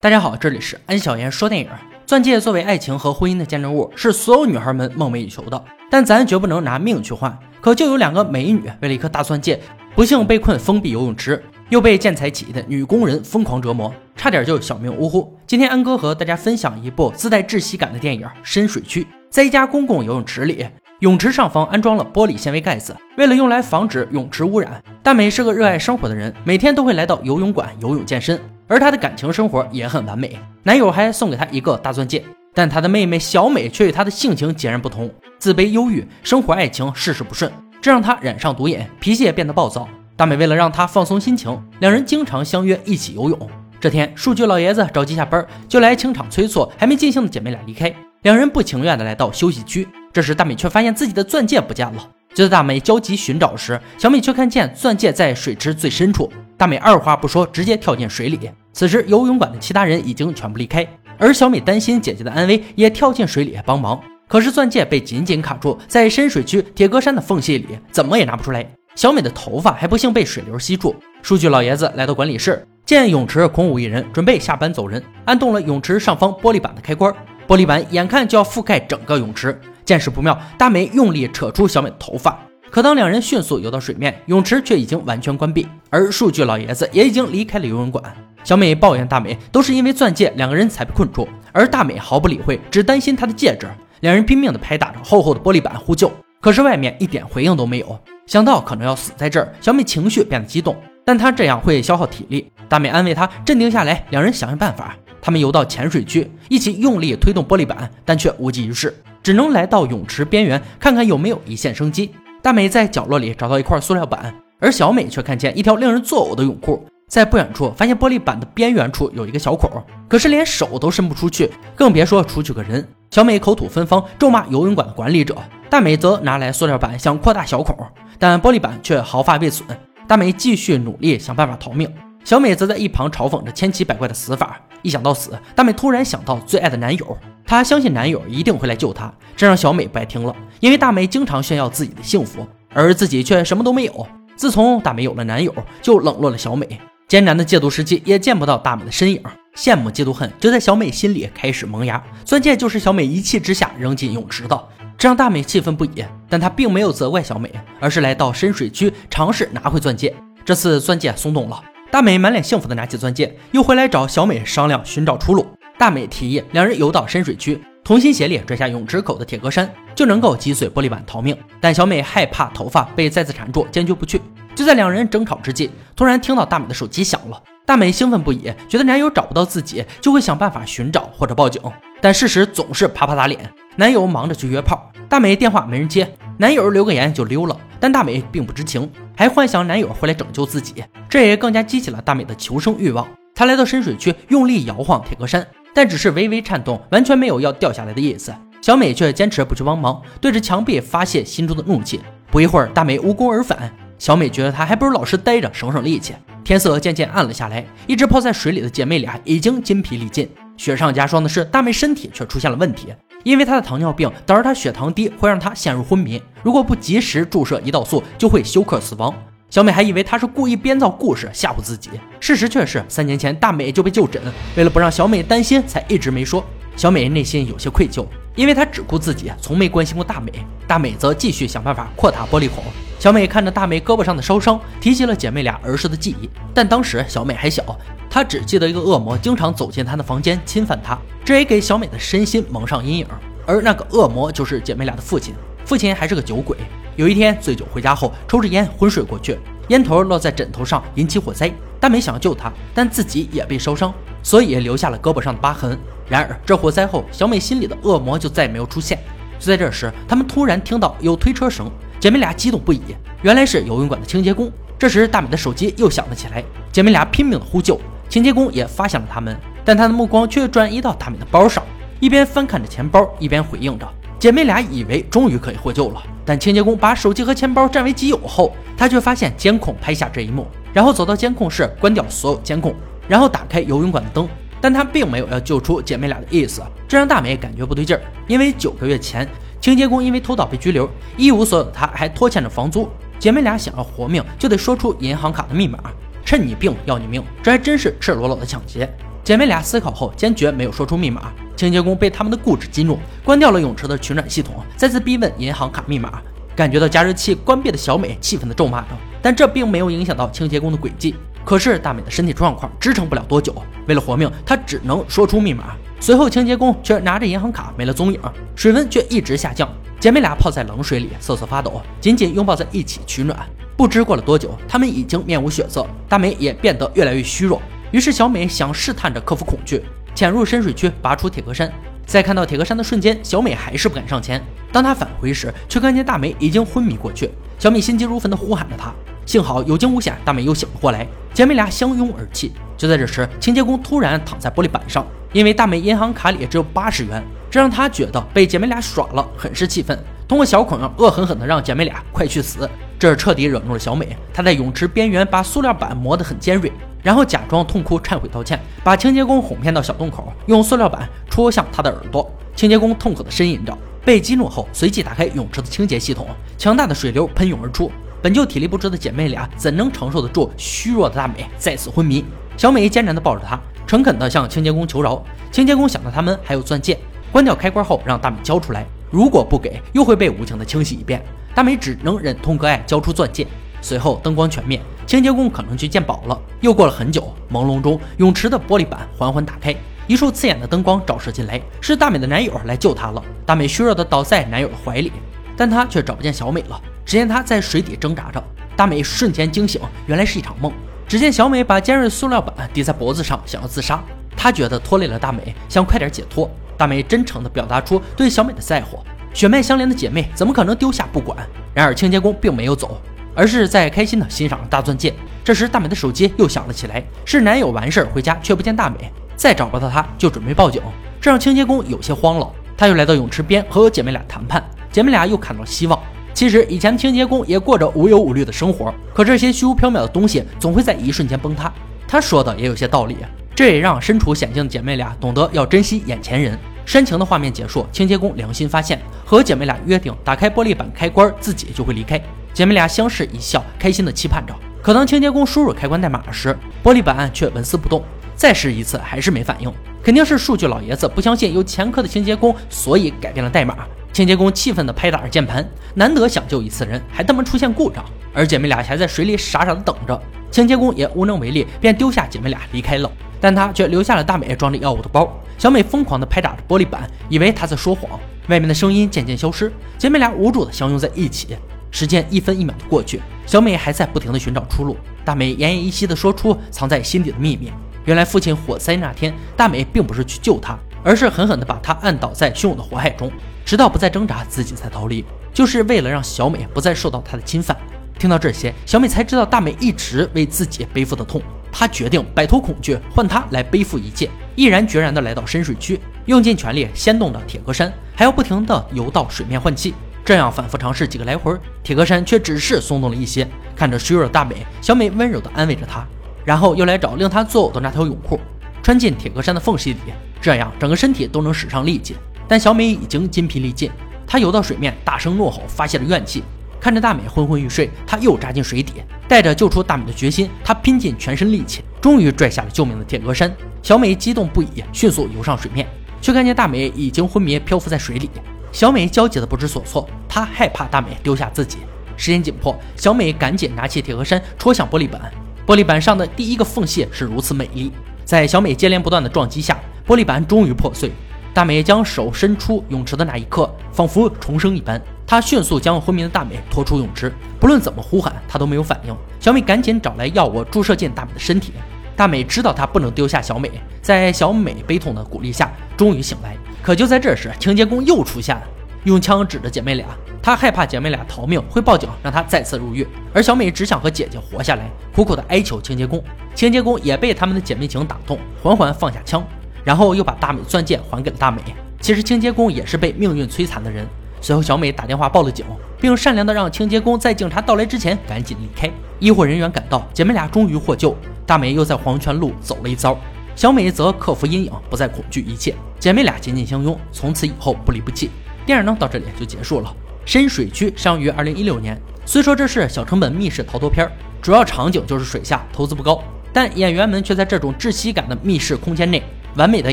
大家好，这里是安小言说电影。钻戒作为爱情和婚姻的见证物，是所有女孩们梦寐以求的。但咱绝不能拿命去换。可就有两个美女为了一颗大钻戒，不幸被困封闭游泳池，又被建材企业的女工人疯狂折磨，差点就小命呜呼。今天安哥和大家分享一部自带窒息感的电影《深水区》。在一家公共游泳池里，泳池上方安装了玻璃纤维盖子，为了用来防止泳池污染。大美是个热爱生活的人，每天都会来到游泳馆游泳健身。而她的感情生活也很完美，男友还送给她一个大钻戒。但她的妹妹小美却与她的性情截然不同，自卑、忧郁，生活、爱情事事不顺，这让她染上毒瘾，脾气也变得暴躁。大美为了让她放松心情，两人经常相约一起游泳。这天，数据老爷子着急下班，就来清场催促还没尽兴的姐妹俩离开。两人不情愿的来到休息区，这时大美却发现自己的钻戒不见了。就在大美焦急寻找时，小美却看见钻戒在水池最深处。大美二话不说，直接跳进水里。此时，游泳馆的其他人已经全部离开，而小美担心姐姐的安危，也跳进水里帮忙。可是钻戒被紧紧卡住在深水区铁格栅的缝隙里，怎么也拿不出来。小美的头发还不幸被水流吸住。数据老爷子来到管理室，见泳池空无一人，准备下班走人，按动了泳池上方玻璃板的开关，玻璃板眼看就要覆盖整个泳池。见势不妙，大美用力扯出小美的头发。可当两人迅速游到水面，泳池却已经完全关闭，而数据老爷子也已经离开了游泳馆。小美抱怨大美都是因为钻戒，两个人才被困住，而大美毫不理会，只担心她的戒指。两人拼命地拍打着厚厚的玻璃板呼救，可是外面一点回应都没有。想到可能要死在这儿，小美情绪变得激动，但她这样会消耗体力。大美安慰她镇定下来，两人想想办法。他们游到浅水区，一起用力推动玻璃板，但却无济于事，只能来到泳池边缘看看有没有一线生机。大美在角落里找到一块塑料板，而小美却看见一条令人作呕的泳裤。在不远处发现玻璃板的边缘处有一个小孔，可是连手都伸不出去，更别说出去个人。小美口吐芬芳，咒骂游泳馆的管理者。大美则拿来塑料板想扩大小孔，但玻璃板却毫发未损。大美继续努力想办法逃命，小美则在一旁嘲讽着千奇百怪的死法。一想到死，大美突然想到最爱的男友。她相信男友一定会来救她，这让小美不爱听了。因为大美经常炫耀自己的幸福，而自己却什么都没有。自从大美有了男友，就冷落了小美。艰难的戒毒时期，也见不到大美的身影。羡慕、嫉妒、恨就在小美心里开始萌芽。钻戒就是小美一气之下扔进泳池的，这让大美气愤不已。但她并没有责怪小美，而是来到深水区尝试拿回钻戒。这次钻戒松动了，大美满脸幸福的拿起钻戒，又回来找小美商量寻找出路。大美提议两人游到深水区，同心协力拽下泳池口的铁格栅，就能够击碎玻璃板逃命。但小美害怕头发被再次缠住，坚决不去。就在两人争吵之际，突然听到大美的手机响了。大美兴奋不已，觉得男友找不到自己，就会想办法寻找或者报警。但事实总是啪啪打脸，男友忙着去约炮，大美电话没人接，男友留个言就溜了。但大美并不知情，还幻想男友会来拯救自己，这也更加激起了大美的求生欲望。她来到深水区，用力摇晃铁格栅。但只是微微颤动，完全没有要掉下来的意思。小美却坚持不去帮忙，对着墙壁发泄心中的怒气。不一会儿，大美无功而返。小美觉得她还不如老实待着，省省力气。天色渐渐暗了下来，一直泡在水里的姐妹俩已经筋疲力尽。雪上加霜的是，大美身体却出现了问题，因为她的糖尿病导致她血糖低，会让她陷入昏迷。如果不及时注射胰岛素，就会休克死亡。小美还以为他是故意编造故事吓唬自己，事实却是三年前大美就被就诊，为了不让小美担心，才一直没说。小美内心有些愧疚，因为她只顾自己，从没关心过大美。大美则继续想办法扩大玻璃孔。小美看着大美胳膊上的烧伤，提起了姐妹俩儿时的记忆，但当时小美还小，她只记得一个恶魔经常走进她的房间侵犯她，这也给小美的身心蒙上阴影。而那个恶魔就是姐妹俩的父亲，父亲还是个酒鬼。有一天醉酒回家后，抽着烟昏睡过去，烟头落在枕头上，引起火灾。大美想要救他，但自己也被烧伤，所以留下了胳膊上的疤痕。然而这火灾后，小美心里的恶魔就再也没有出现。就在这时，他们突然听到有推车声，姐妹俩激动不已，原来是游泳馆的清洁工。这时大美的手机又响了起来，姐妹俩拼命的呼救，清洁工也发现了他们，但他的目光却转移到大美的包上，一边翻看着钱包，一边回应着。姐妹俩以为终于可以获救了，但清洁工把手机和钱包占为己有后，他却发现监控拍下这一幕，然后走到监控室关掉所有监控，然后打开游泳馆的灯，但他并没有要救出姐妹俩的意思，这让大美感觉不对劲儿，因为九个月前清洁工因为偷盗被拘留，一无所有的他还拖欠着房租，姐妹俩想要活命就得说出银行卡的密码，趁你病要你命，这还真是赤裸裸的抢劫。姐妹俩思考后，坚决没有说出密码。清洁工被他们的固执激怒，关掉了泳池的取暖系统，再次逼问银行卡密码。感觉到加热器关闭的小美气愤地咒骂着，但这并没有影响到清洁工的诡计。可是大美的身体状况支撑不了多久，为了活命，她只能说出密码。随后，清洁工却拿着银行卡没了踪影，水温却一直下降。姐妹俩泡在冷水里瑟瑟发抖，紧紧拥抱在一起取暖。不知过了多久，她们已经面无血色，大美也变得越来越虚弱。于是小美想试探着克服恐惧，潜入深水区拔出铁壳山。在看到铁壳山的瞬间，小美还是不敢上前。当她返回时，却看见大美已经昏迷过去。小美心急如焚地呼喊着她，幸好有惊无险，大美又醒了过来。姐妹俩相拥而泣。就在这时，清洁工突然躺在玻璃板上，因为大美银行卡里只有八十元，这让她觉得被姐妹俩耍了，很是气愤。通过小孔恶狠狠地让姐妹俩快去死，这彻底惹怒了小美。她在泳池边缘把塑料板磨得很尖锐。然后假装痛哭忏悔道歉，把清洁工哄骗到小洞口，用塑料板戳向他的耳朵。清洁工痛苦地呻吟着，被激怒后随即打开泳池的清洁系统，强大的水流喷涌而出。本就体力不支的姐妹俩怎能承受得住虚弱的大美再次昏迷？小美艰难地抱着她，诚恳地向清洁工求饶。清洁工想到他们还有钻戒，关掉开关后让大美交出来，如果不给，又会被无情地清洗一遍。大美只能忍痛割爱，交出钻戒。随后灯光全灭。清洁工可能去见宝了。又过了很久，朦胧中，泳池的玻璃板缓缓打开，一束刺眼的灯光照射进来，是大美的男友来救她了。大美虚弱的倒在男友的怀里，但她却找不见小美了。只见她在水底挣扎着。大美瞬间惊醒，原来是一场梦。只见小美把尖锐塑料板抵在脖子上，想要自杀。她觉得拖累了大美，想快点解脱。大美真诚地表达出对小美的在乎，血脉相连的姐妹怎么可能丢下不管？然而清洁工并没有走。而是在开心的欣赏大钻戒。这时，大美的手机又响了起来，是男友完事儿回家却不见大美，再找不到她就准备报警，这让清洁工有些慌了。他又来到泳池边和姐妹俩谈判，姐妹俩又看到了希望。其实以前清洁工也过着无忧无虑的生活，可这些虚无缥缈的东西总会在一瞬间崩塌。他说的也有些道理，这也让身处险境的姐妹俩懂得要珍惜眼前人。煽情的画面结束，清洁工良心发现，和姐妹俩约定打开玻璃板开关，自己就会离开。姐妹俩相视一笑，开心的期盼着。可当清洁工输入开关代码时，玻璃板却纹丝不动。再试一次，还是没反应。肯定是数据老爷子不相信有前科的清洁工，所以改变了代码。清洁工气愤地拍打着键盘，难得想救一次人，还他妈出现故障。而姐妹俩还在水里傻傻的等着，清洁工也无能为力，便丢下姐妹俩离开了。但他却留下了大美装着药物的包。小美疯狂地拍打着玻璃板，以为他在说谎。外面的声音渐渐消失，姐妹俩无助地相拥在一起。时间一分一秒的过去，小美还在不停的寻找出路。大美奄奄一息的说出藏在心底的秘密：原来父亲火灾那天，大美并不是去救他，而是狠狠的把他按倒在汹涌的火海中，直到不再挣扎，自己才逃离，就是为了让小美不再受到他的侵犯。听到这些，小美才知道大美一直为自己背负的痛。她决定摆脱恐惧，换她来背负一切，毅然决然的来到深水区，用尽全力掀动着铁壳山，还要不停的游到水面换气。这样反复尝试几个来回，铁格山却只是松动了一些。看着虚弱的大美，小美温柔地安慰着她，然后又来找令她作呕的那条泳裤，穿进铁格山的缝隙里，这样整个身体都能使上力气。但小美已经筋疲力尽，她游到水面，大声怒吼，发泄了怨气。看着大美昏昏欲睡，她又扎进水底，带着救出大美的决心，她拼尽全身力气，终于拽下了救命的铁格山。小美激动不已，迅速游上水面，却看见大美已经昏迷，漂浮在水里。小美焦急的不知所措，她害怕大美丢下自己。时间紧迫，小美赶紧拿起铁盒山戳向玻璃板。玻璃板上的第一个缝隙是如此美丽，在小美接连不断的撞击下，玻璃板终于破碎。大美将手伸出泳池的那一刻，仿佛重生一般，她迅速将昏迷的大美拖出泳池。不论怎么呼喊，她都没有反应。小美赶紧找来药物注射进大美的身体。大美知道她不能丢下小美，在小美悲痛的鼓励下，终于醒来。可就在这时，清洁工又出现了，用枪指着姐妹俩。他害怕姐妹俩逃命会报警，让他再次入狱。而小美只想和姐姐活下来，苦苦的哀求清洁工。清洁工也被他们的姐妹情打动，缓缓放下枪，然后又把大美钻戒还给了大美。其实清洁工也是被命运摧残的人。随后，小美打电话报了警，并善良的让清洁工在警察到来之前赶紧离开。医护人员赶到，姐妹俩终于获救。大美又在黄泉路走了一遭。小美则克服阴影，不再恐惧一切。姐妹俩紧紧相拥，从此以后不离不弃。电影呢，到这里就结束了。深水区上于二零一六年，虽说这是小成本密室逃脱片，主要场景就是水下，投资不高。但演员们却在这种窒息感的密室空间内，完美的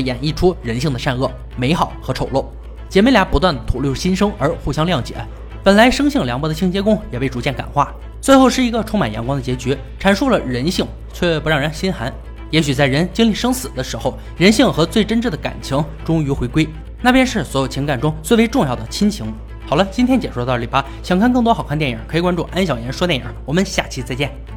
演绎出人性的善恶、美好和丑陋。姐妹俩不断吐露心声而互相谅解，本来生性凉薄的清洁工也被逐渐感化，最后是一个充满阳光的结局，阐述了人性却不让人心寒。也许在人经历生死的时候，人性和最真挚的感情终于回归，那便是所有情感中最为重要的亲情。好了，今天解说到这里吧。想看更多好看电影，可以关注安小言说电影。我们下期再见。